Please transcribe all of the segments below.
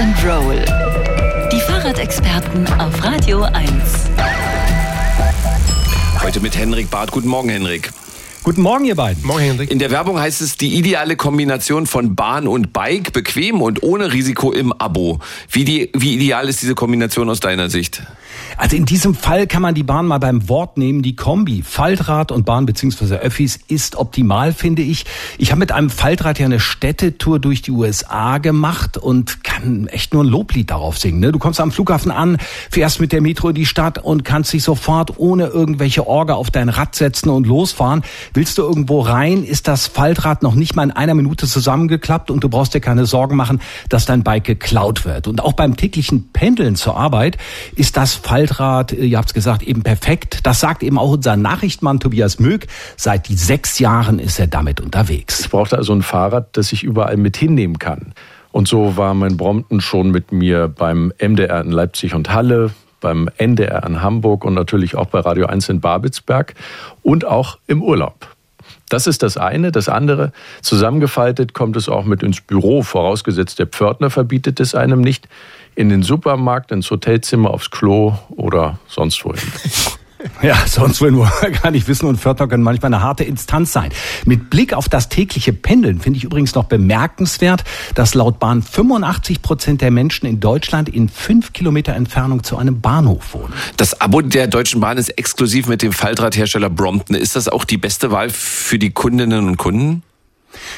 and Roll. Die Fahrradexperten auf Radio 1. Heute mit Henrik Barth. Guten Morgen, Henrik. Guten Morgen, ihr beiden. Morgen, Henrik. In der Werbung heißt es die ideale Kombination von Bahn und Bike, bequem und ohne Risiko im Abo. Wie, die, wie ideal ist diese Kombination aus deiner Sicht? Also in diesem Fall kann man die Bahn mal beim Wort nehmen. Die Kombi Faltrad und Bahn bzw. Öffis ist optimal, finde ich. Ich habe mit einem Faltrad ja eine Städtetour durch die USA gemacht und kann echt nur ein Loblied darauf singen. Ne? Du kommst am Flughafen an, fährst mit der Metro in die Stadt und kannst dich sofort ohne irgendwelche Orga auf dein Rad setzen und losfahren. Willst du irgendwo rein, ist das Faltrad noch nicht mal in einer Minute zusammengeklappt und du brauchst dir keine Sorgen machen, dass dein Bike geklaut wird. Und auch beim täglichen Pendeln zur Arbeit ist das Faltrad, ihr habt es gesagt, eben perfekt. Das sagt eben auch unser Nachrichtenmann Tobias Mög. Seit die sechs Jahren ist er damit unterwegs. Ich brauchte also ein Fahrrad, das ich überall mit hinnehmen kann. Und so war mein Brompton schon mit mir beim MDR in Leipzig und Halle, beim NDR in Hamburg und natürlich auch bei Radio 1 in Babelsberg und auch im Urlaub. Das ist das eine. Das andere, zusammengefaltet kommt es auch mit ins Büro, vorausgesetzt der Pförtner verbietet es einem nicht, in den Supermarkt, ins Hotelzimmer, aufs Klo oder sonst wohin. Ja, sonst wollen wir gar nicht wissen und Pförtner können manchmal eine harte Instanz sein. Mit Blick auf das tägliche Pendeln finde ich übrigens noch bemerkenswert, dass laut Bahn 85 Prozent der Menschen in Deutschland in fünf Kilometer Entfernung zu einem Bahnhof wohnen. Das Abo der Deutschen Bahn ist exklusiv mit dem Faltradhersteller Brompton. Ist das auch die beste Wahl für die Kundinnen und Kunden?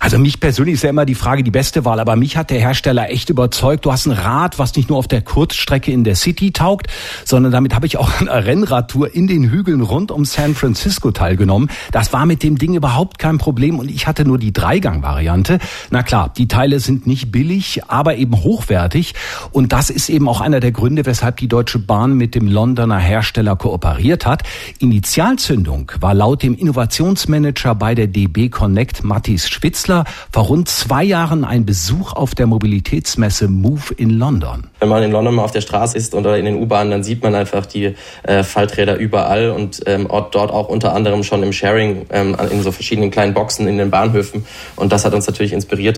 Also mich persönlich ist ja immer die Frage die beste Wahl, aber mich hat der Hersteller echt überzeugt. Du hast ein Rad, was nicht nur auf der Kurzstrecke in der City taugt, sondern damit habe ich auch eine Rennradtour in den Hügeln rund um San Francisco teilgenommen. Das war mit dem Ding überhaupt kein Problem und ich hatte nur die Dreigang-Variante. Na klar, die Teile sind nicht billig, aber eben hochwertig und das ist eben auch einer der Gründe, weshalb die Deutsche Bahn mit dem Londoner Hersteller kooperiert hat. Initialzündung war laut dem Innovationsmanager bei der DB Connect Mattis Schwitzler vor rund zwei Jahren ein Besuch auf der Mobilitätsmesse Move in London. Wenn man in London mal auf der Straße ist oder in den U-Bahnen, dann sieht man einfach die äh, Falträder überall und ähm, dort auch unter anderem schon im Sharing ähm, in so verschiedenen kleinen Boxen in den Bahnhöfen. Und das hat uns natürlich inspiriert.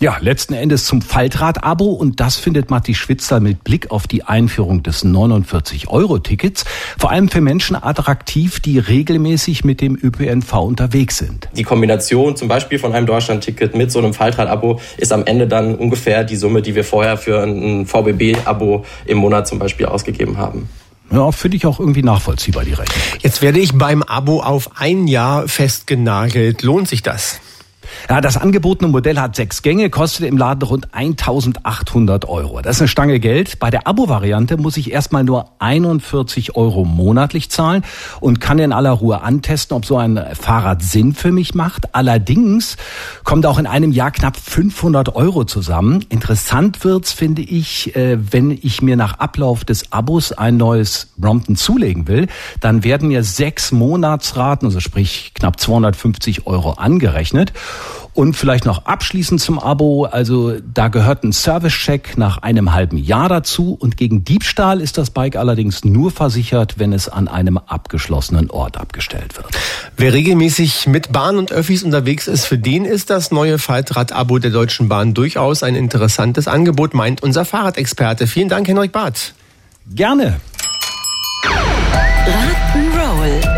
Ja, letzten Endes zum Faltrad-Abo und das findet Matti Schwitzer mit Blick auf die Einführung des 49-Euro-Tickets vor allem für Menschen attraktiv, die regelmäßig mit dem ÖPNV unterwegs sind. Die Kombination zum Beispiel von einem Deutschland-Ticket mit so einem Faltrad-Abo ist am Ende dann ungefähr die Summe, die wir vorher für ein VBB-Abo im Monat zum Beispiel ausgegeben haben. Ja, finde ich auch irgendwie nachvollziehbar, die Rechnung. Jetzt werde ich beim Abo auf ein Jahr festgenagelt. Lohnt sich das? Ja, das angebotene Modell hat sechs Gänge, kostet im Laden rund 1800 Euro. Das ist eine Stange Geld. Bei der Abo-Variante muss ich erstmal nur 41 Euro monatlich zahlen und kann in aller Ruhe antesten, ob so ein Fahrrad Sinn für mich macht. Allerdings kommt auch in einem Jahr knapp 500 Euro zusammen. Interessant wird's, finde ich, äh, wenn ich mir nach Ablauf des Abos ein neues Brompton zulegen will, dann werden mir sechs Monatsraten, also sprich knapp 250 Euro angerechnet. Und vielleicht noch abschließend zum Abo, also da gehört ein Service-Check nach einem halben Jahr dazu und gegen Diebstahl ist das Bike allerdings nur versichert, wenn es an einem abgeschlossenen Ort abgestellt wird. Wer regelmäßig mit Bahn und Öffis unterwegs ist, für den ist das neue Faltrad-Abo der Deutschen Bahn durchaus ein interessantes Angebot, meint unser Fahrradexperte. Vielen Dank, Henrik Barth. Gerne. Rock'n'Roll.